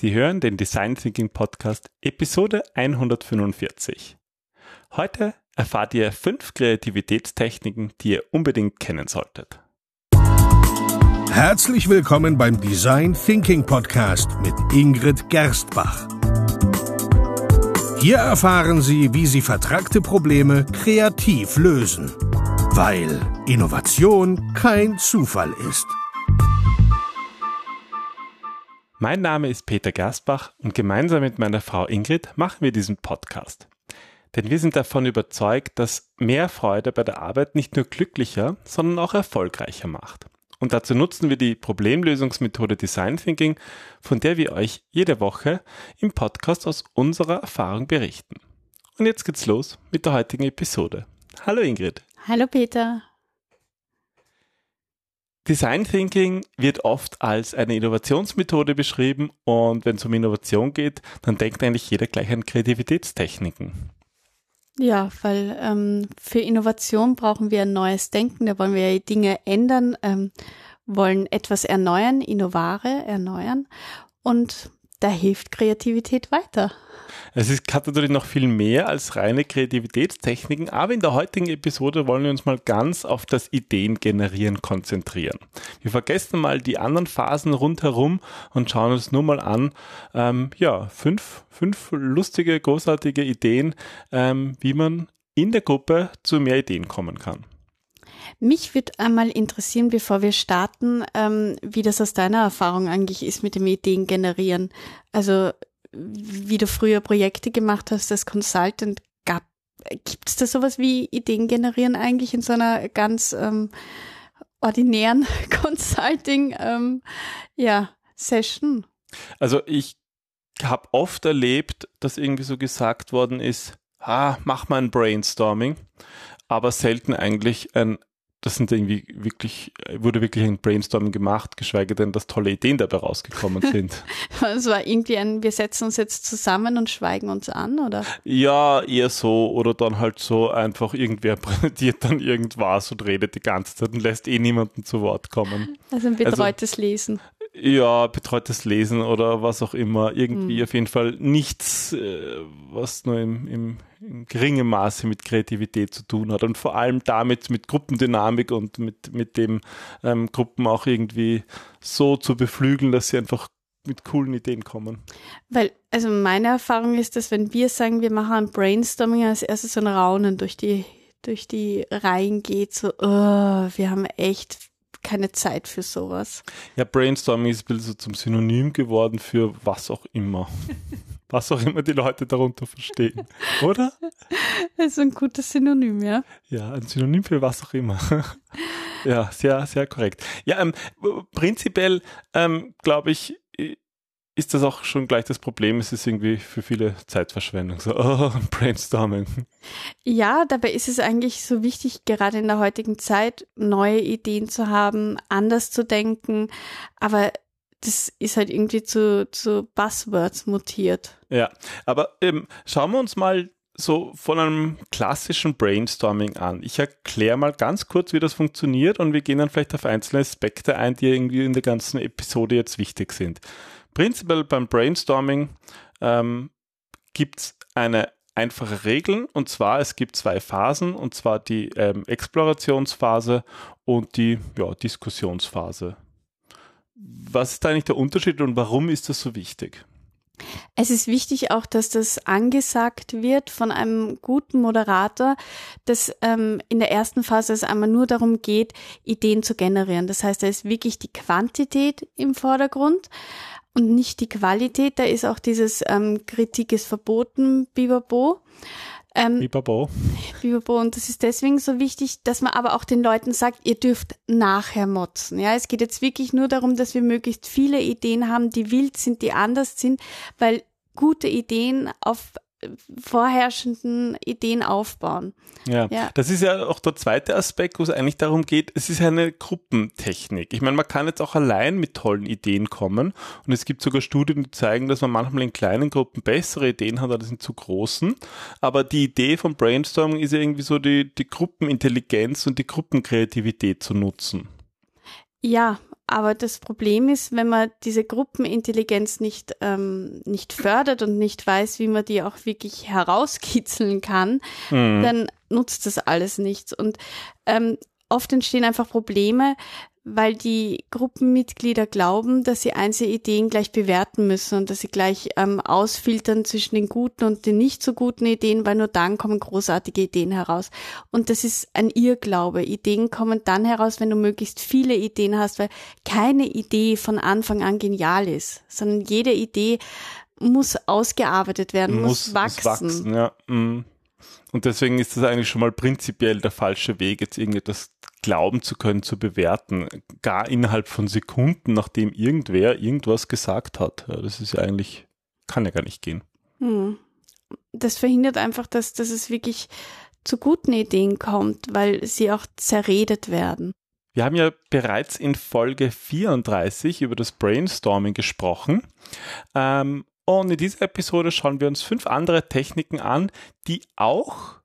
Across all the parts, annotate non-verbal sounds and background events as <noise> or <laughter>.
Sie hören den Design Thinking Podcast Episode 145. Heute erfahrt ihr fünf Kreativitätstechniken, die ihr unbedingt kennen solltet. Herzlich willkommen beim Design Thinking Podcast mit Ingrid Gerstbach. Hier erfahren Sie, wie Sie vertragte Probleme kreativ lösen, weil Innovation kein Zufall ist. Mein Name ist Peter Gersbach und gemeinsam mit meiner Frau Ingrid machen wir diesen Podcast. Denn wir sind davon überzeugt, dass mehr Freude bei der Arbeit nicht nur glücklicher, sondern auch erfolgreicher macht. Und dazu nutzen wir die Problemlösungsmethode Design Thinking, von der wir euch jede Woche im Podcast aus unserer Erfahrung berichten. Und jetzt geht's los mit der heutigen Episode. Hallo Ingrid. Hallo Peter. Design Thinking wird oft als eine Innovationsmethode beschrieben und wenn es um Innovation geht, dann denkt eigentlich jeder gleich an Kreativitätstechniken. Ja, weil ähm, für Innovation brauchen wir ein neues Denken, da wollen wir Dinge ändern, ähm, wollen etwas erneuern, innovare erneuern und da hilft Kreativität weiter. Es ist, hat natürlich noch viel mehr als reine Kreativitätstechniken, aber in der heutigen Episode wollen wir uns mal ganz auf das Ideengenerieren konzentrieren. Wir vergessen mal die anderen Phasen rundherum und schauen uns nur mal an, ähm, ja, fünf, fünf lustige, großartige Ideen, ähm, wie man in der Gruppe zu mehr Ideen kommen kann. Mich würde einmal interessieren, bevor wir starten, ähm, wie das aus deiner Erfahrung eigentlich ist mit dem Ideen generieren. Also wie du früher Projekte gemacht hast als Consultant, gab gibt es da sowas wie Ideen generieren eigentlich in so einer ganz ähm, ordinären <laughs> Consulting ähm, ja, Session? Also ich habe oft erlebt, dass irgendwie so gesagt worden ist, ah, mach mal ein Brainstorming, aber selten eigentlich ein das sind irgendwie wirklich, wurde wirklich ein Brainstorming gemacht, geschweige denn, dass tolle Ideen dabei rausgekommen <laughs> sind. Es war irgendwie ein, wir setzen uns jetzt zusammen und schweigen uns an, oder? Ja, eher so, oder dann halt so einfach irgendwer <laughs> präsentiert dann irgendwas und redet die ganze Zeit und lässt eh niemanden zu Wort kommen. Also ein betreutes also, Lesen. Ja, betreutes Lesen oder was auch immer. Irgendwie hm. auf jeden Fall nichts, äh, was nur im, im, in geringem Maße mit Kreativität zu tun hat und vor allem damit mit Gruppendynamik und mit, mit dem ähm, Gruppen auch irgendwie so zu beflügeln, dass sie einfach mit coolen Ideen kommen. Weil, also meine Erfahrung ist, dass wenn wir sagen, wir machen ein Brainstorming, als erstes so ein Raunen durch die, durch die Reihen geht, so, oh, wir haben echt keine Zeit für sowas. Ja, Brainstorming ist ein bisschen so zum Synonym geworden für was auch immer. <laughs> was auch immer die Leute darunter verstehen, oder? Das ist ein gutes Synonym, ja. Ja, ein Synonym für was auch immer. ja, sehr, sehr korrekt. Ja, ähm, prinzipiell ähm, glaube ich, ist das auch schon gleich das Problem. Es ist irgendwie für viele Zeitverschwendung. So, <laughs> oh, Brainstorming. Ja, dabei ist es eigentlich so wichtig, gerade in der heutigen Zeit, neue Ideen zu haben, anders zu denken. Aber das ist halt irgendwie zu, zu Buzzwords mutiert. Ja, aber ähm, schauen wir uns mal so von einem klassischen Brainstorming an. Ich erkläre mal ganz kurz, wie das funktioniert und wir gehen dann vielleicht auf einzelne Aspekte ein, die irgendwie in der ganzen Episode jetzt wichtig sind. Prinzipiell beim Brainstorming ähm, gibt es eine einfache Regel und zwar es gibt zwei Phasen und zwar die ähm, Explorationsphase und die ja, Diskussionsphase. Was ist eigentlich der Unterschied und warum ist das so wichtig? Es ist wichtig auch, dass das angesagt wird von einem guten Moderator, dass ähm, in der ersten Phase es einmal nur darum geht, Ideen zu generieren. Das heißt, da ist wirklich die Quantität im Vordergrund und nicht die Qualität. Da ist auch dieses ähm, Kritik ist verboten, Bibabo. Ähm, Bibabo. Bibabo. Und das ist deswegen so wichtig, dass man aber auch den Leuten sagt, ihr dürft nachher motzen. Ja, es geht jetzt wirklich nur darum, dass wir möglichst viele Ideen haben, die wild sind, die anders sind, weil gute Ideen auf vorherrschenden Ideen aufbauen. Ja, ja, das ist ja auch der zweite Aspekt, wo es eigentlich darum geht, es ist eine Gruppentechnik. Ich meine, man kann jetzt auch allein mit tollen Ideen kommen und es gibt sogar Studien, die zeigen, dass man manchmal in kleinen Gruppen bessere Ideen hat als in zu großen. Aber die Idee von Brainstorming ist ja irgendwie so die, die Gruppenintelligenz und die Gruppenkreativität zu nutzen. Ja, aber das Problem ist, wenn man diese Gruppenintelligenz nicht, ähm, nicht fördert und nicht weiß, wie man die auch wirklich herauskitzeln kann, mhm. dann nutzt das alles nichts. Und ähm, oft entstehen einfach Probleme, weil die Gruppenmitglieder glauben, dass sie einzelne Ideen gleich bewerten müssen und dass sie gleich ähm, ausfiltern zwischen den guten und den nicht so guten Ideen, weil nur dann kommen großartige Ideen heraus. Und das ist ein Irrglaube. Ideen kommen dann heraus, wenn du möglichst viele Ideen hast, weil keine Idee von Anfang an genial ist, sondern jede Idee muss ausgearbeitet werden, muss, muss wachsen. Muss wachsen ja. Mm. Und deswegen ist das eigentlich schon mal prinzipiell der falsche Weg, jetzt irgendetwas glauben zu können, zu bewerten, gar innerhalb von Sekunden, nachdem irgendwer irgendwas gesagt hat. Das ist ja eigentlich, kann ja gar nicht gehen. Hm. Das verhindert einfach, dass, dass es wirklich zu guten Ideen kommt, weil sie auch zerredet werden. Wir haben ja bereits in Folge 34 über das Brainstorming gesprochen. Ähm, und in dieser Episode schauen wir uns fünf andere Techniken an, die auch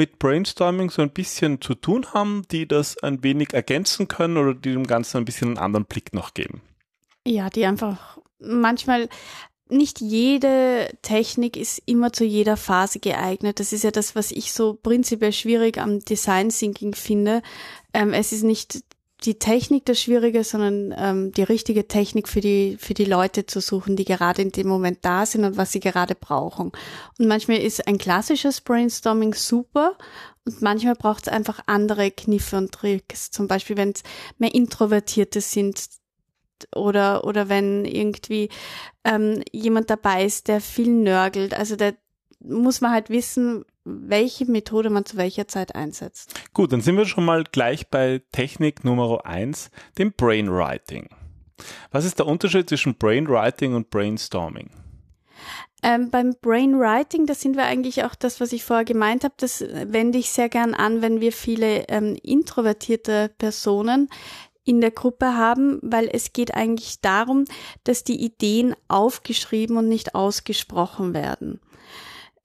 mit Brainstorming so ein bisschen zu tun haben, die das ein wenig ergänzen können oder die dem Ganzen ein bisschen einen anderen Blick noch geben. Ja, die einfach manchmal nicht jede Technik ist immer zu jeder Phase geeignet. Das ist ja das, was ich so prinzipiell schwierig am Design Thinking finde. Ähm, es ist nicht die Technik das Schwierige, sondern ähm, die richtige Technik für die, für die Leute zu suchen, die gerade in dem Moment da sind und was sie gerade brauchen. Und manchmal ist ein klassisches Brainstorming super und manchmal braucht es einfach andere Kniffe und Tricks. Zum Beispiel, wenn es mehr Introvertierte sind oder, oder wenn irgendwie ähm, jemand dabei ist, der viel nörgelt. Also da muss man halt wissen, welche Methode man zu welcher Zeit einsetzt. Gut, dann sind wir schon mal gleich bei Technik Nummer eins, dem Brainwriting. Was ist der Unterschied zwischen Brainwriting und Brainstorming? Ähm, beim Brainwriting, da sind wir eigentlich auch das, was ich vorher gemeint habe, das wende ich sehr gern an, wenn wir viele ähm, introvertierte Personen in der Gruppe haben, weil es geht eigentlich darum, dass die Ideen aufgeschrieben und nicht ausgesprochen werden.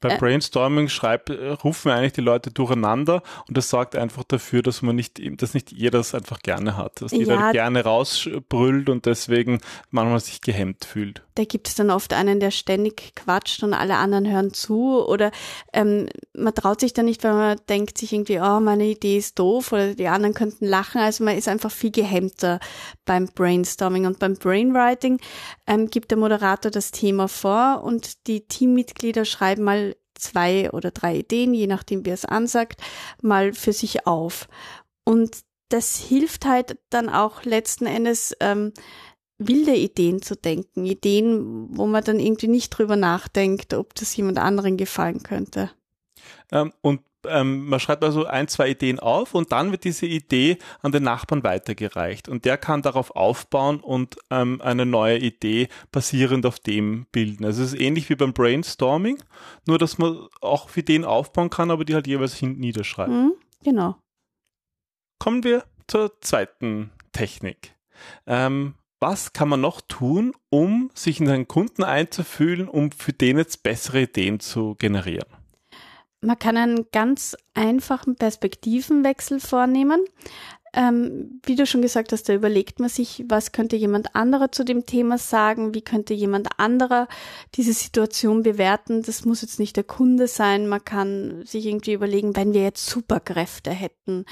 Bei äh, Brainstorming schreibt, äh, rufen eigentlich die Leute durcheinander und das sorgt einfach dafür, dass man nicht, dass nicht jeder es einfach gerne hat, dass jeder ja, gerne rausbrüllt und deswegen manchmal sich gehemmt fühlt. Da gibt es dann oft einen, der ständig quatscht und alle anderen hören zu oder ähm, man traut sich dann nicht, weil man denkt sich irgendwie, oh, meine Idee ist doof oder die anderen könnten lachen. Also man ist einfach viel gehemmter beim Brainstorming und beim Brainwriting ähm, gibt der Moderator das Thema vor und die Teammitglieder schreiben mal zwei oder drei Ideen, je nachdem wie es ansagt, mal für sich auf. Und das hilft halt dann auch letzten Endes ähm, wilde Ideen zu denken, Ideen, wo man dann irgendwie nicht drüber nachdenkt, ob das jemand anderen gefallen könnte. Ähm, und ähm, man schreibt also ein, zwei Ideen auf und dann wird diese Idee an den Nachbarn weitergereicht und der kann darauf aufbauen und ähm, eine neue Idee basierend auf dem bilden. Also es ist ähnlich wie beim Brainstorming, nur dass man auch Ideen aufbauen kann, aber die halt jeweils hinten niederschreibt. Mhm, genau. Kommen wir zur zweiten Technik. Ähm, was kann man noch tun, um sich in seinen Kunden einzufühlen, um für den jetzt bessere Ideen zu generieren? Man kann einen ganz einfachen Perspektivenwechsel vornehmen. Ähm, wie du schon gesagt hast, da überlegt man sich, was könnte jemand anderer zu dem Thema sagen, wie könnte jemand anderer diese Situation bewerten. Das muss jetzt nicht der Kunde sein. Man kann sich irgendwie überlegen, wenn wir jetzt Superkräfte hätten,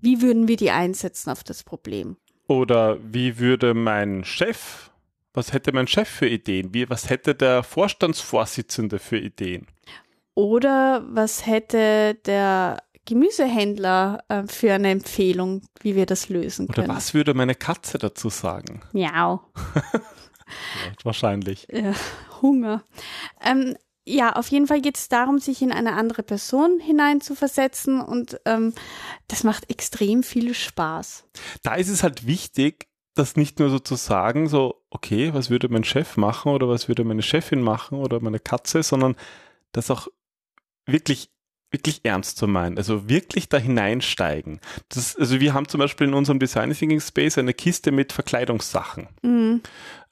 wie würden wir die einsetzen auf das Problem? Oder wie würde mein Chef, was hätte mein Chef für Ideen? Wie, was hätte der Vorstandsvorsitzende für Ideen? Oder was hätte der Gemüsehändler äh, für eine Empfehlung, wie wir das lösen können? Oder was würde meine Katze dazu sagen? Miau. <laughs> wahrscheinlich. Ja, Hunger. Ähm, ja, auf jeden Fall geht es darum, sich in eine andere Person hineinzuversetzen und ähm, das macht extrem viel Spaß. Da ist es halt wichtig, das nicht nur so zu sagen, so, okay, was würde mein Chef machen oder was würde meine Chefin machen oder meine Katze, sondern das auch wirklich wirklich ernst zu meinen, also wirklich da hineinsteigen. Das, also wir haben zum Beispiel in unserem Design Thinking Space eine Kiste mit Verkleidungssachen. Mhm.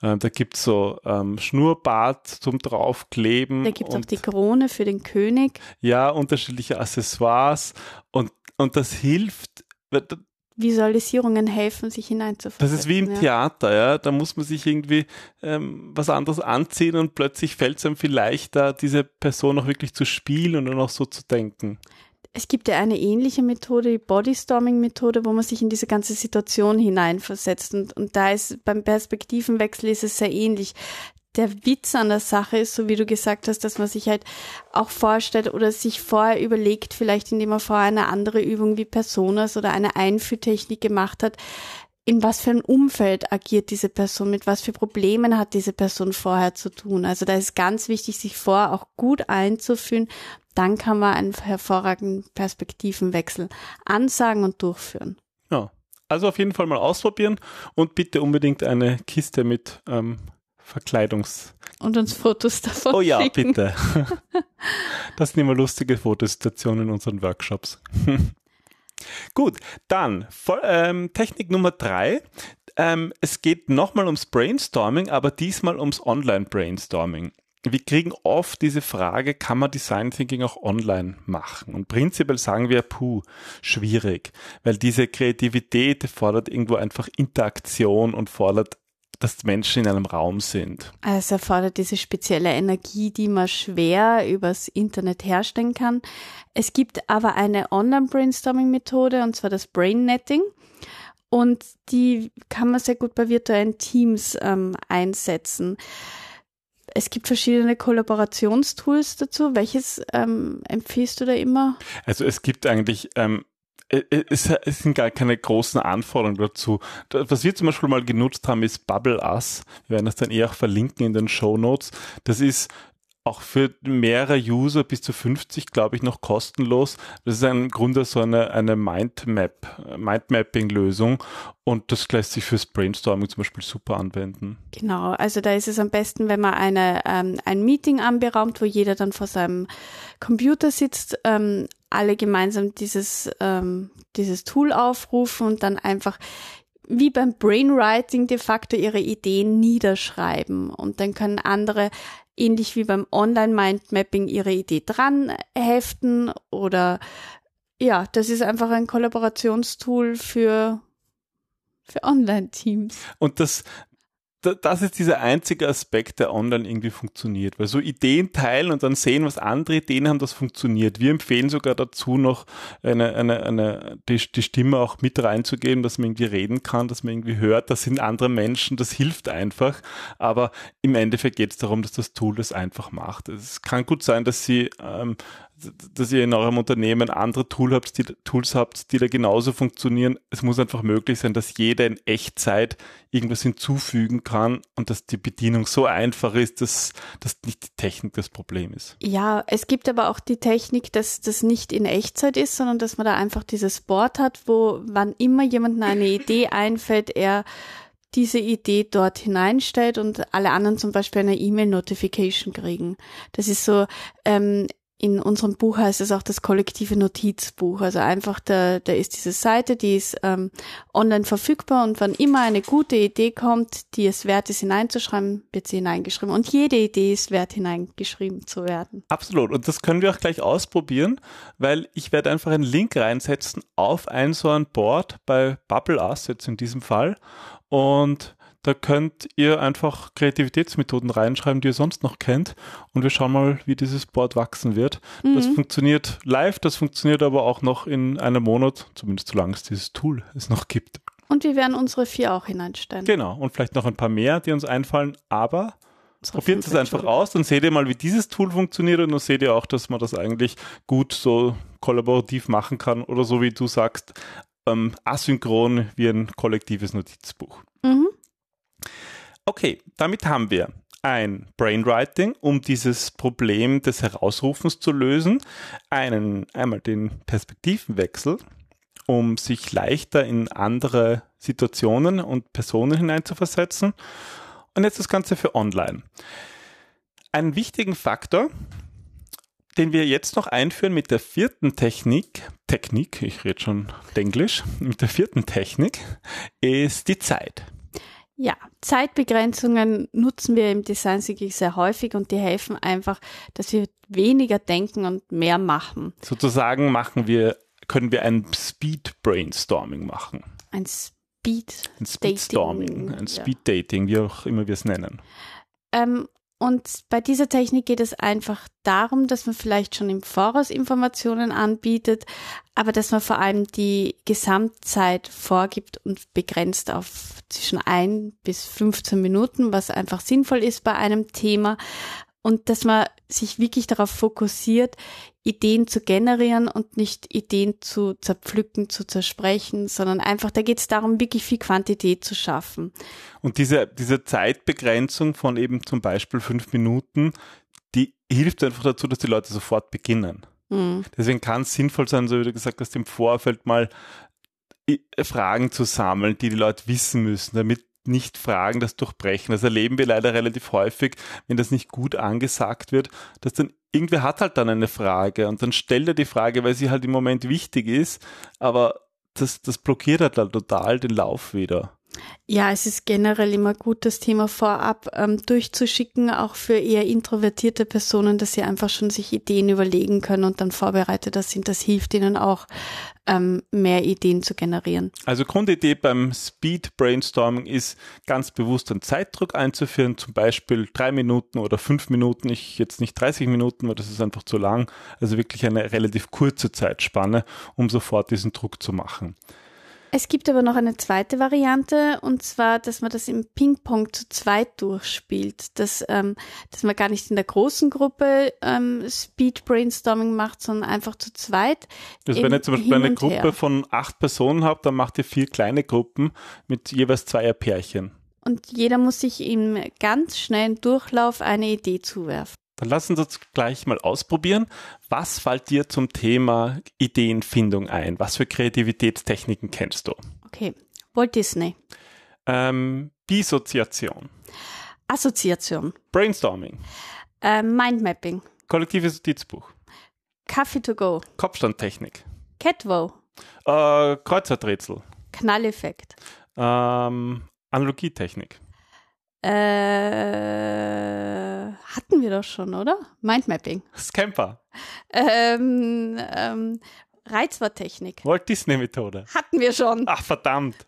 Äh, da gibt's so ähm, Schnurrbart zum draufkleben. Da gibt's auch die Krone für den König. Ja, unterschiedliche Accessoires und, und das hilft, Visualisierungen helfen, sich hineinzuversetzen. Das ist wie im ja. Theater, ja. Da muss man sich irgendwie ähm, was anderes anziehen und plötzlich fällt es einem viel leichter, diese Person auch wirklich zu spielen und dann auch so zu denken. Es gibt ja eine ähnliche Methode, die Bodystorming-Methode, wo man sich in diese ganze Situation hineinversetzt. Und, und da ist beim Perspektivenwechsel ist es sehr ähnlich der Witz an der Sache ist, so wie du gesagt hast, dass man sich halt auch vorstellt oder sich vorher überlegt, vielleicht indem man vorher eine andere Übung wie Personas oder eine Einführtechnik gemacht hat, in was für ein Umfeld agiert diese Person, mit was für Problemen hat diese Person vorher zu tun. Also da ist ganz wichtig, sich vorher auch gut einzufühlen. Dann kann man einen hervorragenden Perspektivenwechsel ansagen und durchführen. Ja, also auf jeden Fall mal ausprobieren und bitte unbedingt eine Kiste mit ähm, Verkleidungs. Und uns Fotos davon. Oh ja, schicken. bitte. <laughs> Das sind immer lustige Fotosituationen in unseren Workshops. <laughs> Gut, dann ähm, Technik Nummer drei. Ähm, es geht nochmal ums Brainstorming, aber diesmal ums Online-Brainstorming. Wir kriegen oft diese Frage, kann man Design Thinking auch online machen? Und prinzipiell sagen wir, puh, schwierig, weil diese Kreativität fordert irgendwo einfach Interaktion und fordert dass Menschen in einem Raum sind. Es erfordert diese spezielle Energie, die man schwer übers Internet herstellen kann. Es gibt aber eine Online-Brainstorming-Methode, und zwar das Brain-Netting. Und die kann man sehr gut bei virtuellen Teams ähm, einsetzen. Es gibt verschiedene Kollaborationstools dazu. Welches ähm, empfiehlst du da immer? Also es gibt eigentlich ähm, es, es sind gar keine großen Anforderungen dazu. Was wir zum Beispiel mal genutzt haben, ist Bubble Us. Wir werden das dann eh auch verlinken in den Show Notes. Das ist auch für mehrere User bis zu 50, glaube ich, noch kostenlos. Das ist im Grunde so eine, eine Mindmap, Mindmapping-Lösung und das lässt sich fürs Brainstorming zum Beispiel super anwenden. Genau, also da ist es am besten, wenn man eine, ähm, ein Meeting anberaumt, wo jeder dann vor seinem Computer sitzt, ähm, alle gemeinsam dieses, ähm, dieses Tool aufrufen und dann einfach wie beim Brainwriting de facto ihre Ideen niederschreiben und dann können andere ähnlich wie beim Online-Mindmapping ihre Idee dran heften oder ja, das ist einfach ein Kollaborationstool für für Online-Teams. Und das, das ist dieser einzige Aspekt, der online irgendwie funktioniert. Weil so Ideen teilen und dann sehen, was andere Ideen haben, das funktioniert. Wir empfehlen sogar dazu noch eine, eine, eine, die, die Stimme auch mit reinzugeben, dass man irgendwie reden kann, dass man irgendwie hört, das sind andere Menschen, das hilft einfach. Aber im Endeffekt geht es darum, dass das Tool das einfach macht. Es kann gut sein, dass Sie ähm, dass ihr in eurem Unternehmen andere Tool habt, die, Tools habt, die da genauso funktionieren. Es muss einfach möglich sein, dass jeder in Echtzeit irgendwas hinzufügen kann und dass die Bedienung so einfach ist, dass, dass nicht die Technik das Problem ist. Ja, es gibt aber auch die Technik, dass das nicht in Echtzeit ist, sondern dass man da einfach dieses Board hat, wo wann immer jemandem eine Idee <laughs> einfällt, er diese Idee dort hineinstellt und alle anderen zum Beispiel eine E-Mail-Notification kriegen. Das ist so, ähm, in unserem Buch heißt es auch das kollektive Notizbuch. Also einfach, da, da ist diese Seite, die ist ähm, online verfügbar und wann immer eine gute Idee kommt, die es wert ist hineinzuschreiben, wird sie hineingeschrieben. Und jede Idee ist wert hineingeschrieben zu werden. Absolut. Und das können wir auch gleich ausprobieren, weil ich werde einfach einen Link reinsetzen auf ein so ein Board bei Bubble jetzt in diesem Fall. Und da könnt ihr einfach Kreativitätsmethoden reinschreiben, die ihr sonst noch kennt. Und wir schauen mal, wie dieses Board wachsen wird. Mhm. Das funktioniert live, das funktioniert aber auch noch in einem Monat, zumindest solange es dieses Tool es noch gibt. Und wir werden unsere vier auch hineinstellen. Genau. Und vielleicht noch ein paar mehr, die uns einfallen. Aber probiert es einfach aus, dann seht ihr mal, wie dieses Tool funktioniert und dann seht ihr auch, dass man das eigentlich gut so kollaborativ machen kann oder so wie du sagst, ähm, asynchron wie ein kollektives Notizbuch. Mhm. Okay, damit haben wir ein Brainwriting, um dieses Problem des Herausrufens zu lösen, einen, einmal den Perspektivenwechsel, um sich leichter in andere Situationen und Personen hineinzuversetzen und jetzt das Ganze für online. Einen wichtigen Faktor, den wir jetzt noch einführen mit der vierten Technik, Technik, ich rede schon Englisch, mit der vierten Technik, ist die Zeit. Ja, Zeitbegrenzungen nutzen wir im Design Thinking sehr häufig und die helfen einfach, dass wir weniger denken und mehr machen. Sozusagen machen wir können wir ein Speed Brainstorming machen. Ein Speed, ein Speed Storming, ein Speed Dating, wie auch immer wir es nennen. Ähm, und bei dieser Technik geht es einfach darum, dass man vielleicht schon im Voraus Informationen anbietet, aber dass man vor allem die Gesamtzeit vorgibt und begrenzt auf zwischen ein bis 15 Minuten, was einfach sinnvoll ist bei einem Thema und dass man sich wirklich darauf fokussiert, Ideen zu generieren und nicht Ideen zu zerpflücken, zu zersprechen, sondern einfach, da geht es darum, wirklich viel Quantität zu schaffen. Und diese, diese Zeitbegrenzung von eben zum Beispiel fünf Minuten, die hilft einfach dazu, dass die Leute sofort beginnen. Mhm. Deswegen kann es sinnvoll sein, so wie du gesagt hast, im Vorfeld mal äh, Fragen zu sammeln, die die Leute wissen müssen, damit nicht Fragen das durchbrechen. Das erleben wir leider relativ häufig, wenn das nicht gut angesagt wird, dass dann irgendwer hat halt dann eine Frage und dann stellt er die Frage, weil sie halt im Moment wichtig ist, aber das, das blockiert halt dann total den Lauf wieder. Ja, es ist generell immer gut, das Thema vorab ähm, durchzuschicken, auch für eher introvertierte Personen, dass sie einfach schon sich Ideen überlegen können und dann vorbereiteter sind. Das hilft ihnen auch, ähm, mehr Ideen zu generieren. Also Grundidee beim Speed Brainstorming ist ganz bewusst einen Zeitdruck einzuführen, zum Beispiel drei Minuten oder fünf Minuten, ich jetzt nicht 30 Minuten, weil das ist einfach zu lang, also wirklich eine relativ kurze Zeitspanne, um sofort diesen Druck zu machen. Es gibt aber noch eine zweite Variante und zwar, dass man das im Ping-Pong zu zweit durchspielt, dass, ähm, dass man gar nicht in der großen Gruppe ähm, Speed Brainstorming macht, sondern einfach zu zweit. Also wenn ihr zum Beispiel eine Gruppe her. von acht Personen habt, dann macht ihr vier kleine Gruppen mit jeweils zweier Pärchen. Und jeder muss sich im ganz schnellen Durchlauf eine Idee zuwerfen. Dann lassen Sie uns gleich mal ausprobieren. Was fällt dir zum Thema Ideenfindung ein? Was für Kreativitätstechniken kennst du? Okay, Walt Disney. Ähm, Dissoziation. Assoziation. Brainstorming. Ähm, Mindmapping. Kollektives Notizbuch. Kaffee to go. Kopfstandtechnik. Catwow. Äh, Kreuzworträtsel. Knalleffekt. Ähm, Analogietechnik. Äh, hatten wir doch schon, oder? Mindmapping. Scamper. Ähm, ähm, Reizworttechnik. Walt Disney Methode. Hatten wir schon. Ach, verdammt.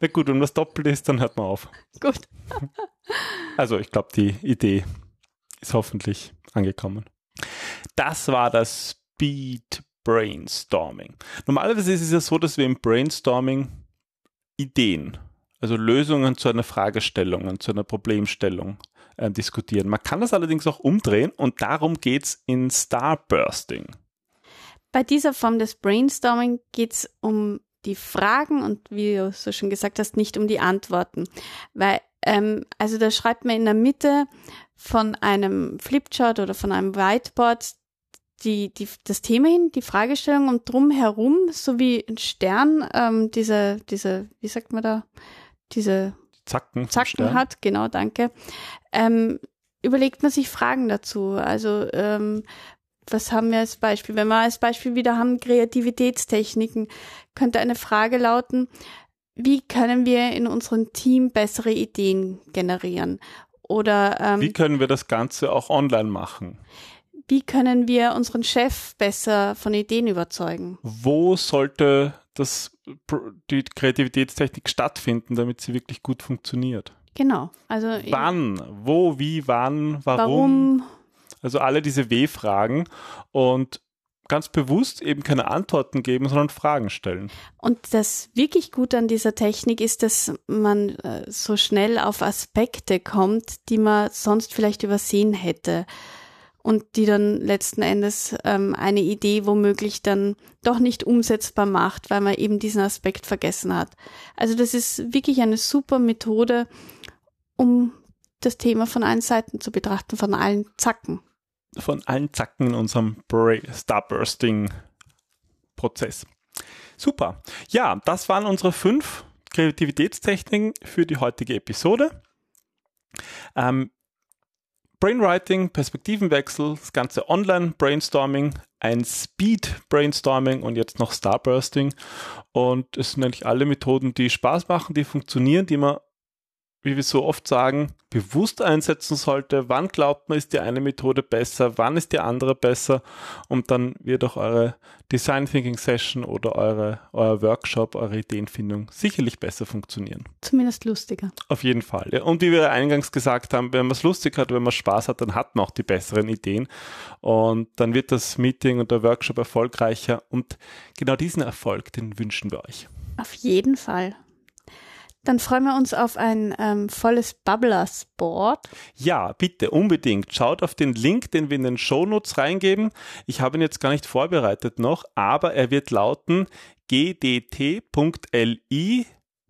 Na gut, wenn was doppelt ist, dann hört man auf. <laughs> Gut. also, ich glaube, die Idee ist hoffentlich angekommen. Das war das Speed Brainstorming. Normalerweise ist es ja so, dass wir im Brainstorming Ideen also Lösungen zu einer Fragestellung, zu einer Problemstellung äh, diskutieren. Man kann das allerdings auch umdrehen und darum geht es in Starbursting. Bei dieser Form des Brainstorming geht es um die Fragen und wie du so schon gesagt hast, nicht um die Antworten. Weil, ähm, also da schreibt man in der Mitte von einem Flipchart oder von einem Whiteboard die, die, das Thema hin, die Fragestellung und drumherum, so wie ein Stern, ähm, diese, diese, wie sagt man da, diese Zacken, Zacken hat, genau, danke, ähm, überlegt man sich Fragen dazu. Also ähm, was haben wir als Beispiel? Wenn wir als Beispiel wieder haben Kreativitätstechniken, könnte eine Frage lauten, wie können wir in unserem Team bessere Ideen generieren? Oder ähm, wie können wir das Ganze auch online machen? Wie können wir unseren Chef besser von Ideen überzeugen? Wo sollte das, die Kreativitätstechnik stattfinden, damit sie wirklich gut funktioniert? Genau. Also wann, wo, wie, wann, warum? warum? Also alle diese W-Fragen und ganz bewusst eben keine Antworten geben, sondern Fragen stellen. Und das wirklich gut an dieser Technik ist, dass man äh, so schnell auf Aspekte kommt, die man sonst vielleicht übersehen hätte und die dann letzten Endes ähm, eine Idee womöglich dann doch nicht umsetzbar macht, weil man eben diesen Aspekt vergessen hat. Also das ist wirklich eine super Methode, um das Thema von allen Seiten zu betrachten, von allen Zacken. Von allen Zacken in unserem Starbursting-Prozess. Super. Ja, das waren unsere fünf Kreativitätstechniken für die heutige Episode. Ähm, Brainwriting, Perspektivenwechsel, das ganze Online-Brainstorming, ein Speed-Brainstorming und jetzt noch Starbursting. Und es sind eigentlich alle Methoden, die Spaß machen, die funktionieren, die man wie wir so oft sagen, bewusst einsetzen sollte. Wann glaubt man, ist die eine Methode besser? Wann ist die andere besser? Und dann wird auch eure Design Thinking Session oder eure, euer Workshop, eure Ideenfindung sicherlich besser funktionieren. Zumindest lustiger. Auf jeden Fall. Ja. Und wie wir eingangs gesagt haben, wenn man es lustig hat, wenn man Spaß hat, dann hat man auch die besseren Ideen. Und dann wird das Meeting und der Workshop erfolgreicher. Und genau diesen Erfolg, den wünschen wir euch. Auf jeden Fall. Dann freuen wir uns auf ein ähm, volles Bubblers-Board. Ja, bitte, unbedingt. Schaut auf den Link, den wir in den Shownotes reingeben. Ich habe ihn jetzt gar nicht vorbereitet noch, aber er wird lauten gdt.li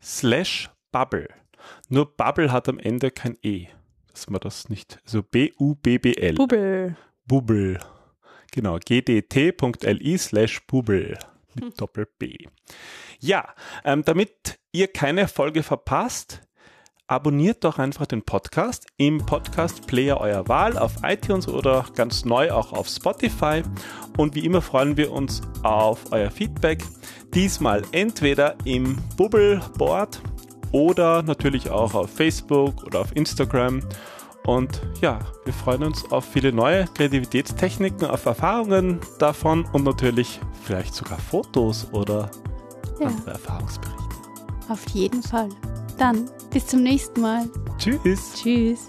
slash bubble. Nur Bubble hat am Ende kein E. Dass man das nicht, also B-U-B-B-L. Bubble. Bubble. Genau, gdt.li slash bubble mit <laughs> Doppel B. Ja, ähm, damit ihr keine Folge verpasst, abonniert doch einfach den Podcast im Podcast-Player eurer Wahl auf iTunes oder ganz neu auch auf Spotify. Und wie immer freuen wir uns auf euer Feedback. Diesmal entweder im Bubble-Board oder natürlich auch auf Facebook oder auf Instagram. Und ja, wir freuen uns auf viele neue Kreativitätstechniken, auf Erfahrungen davon und natürlich vielleicht sogar Fotos oder ja. andere Erfahrungsberichte. Auf jeden Fall. Dann bis zum nächsten Mal. Tschüss. Tschüss.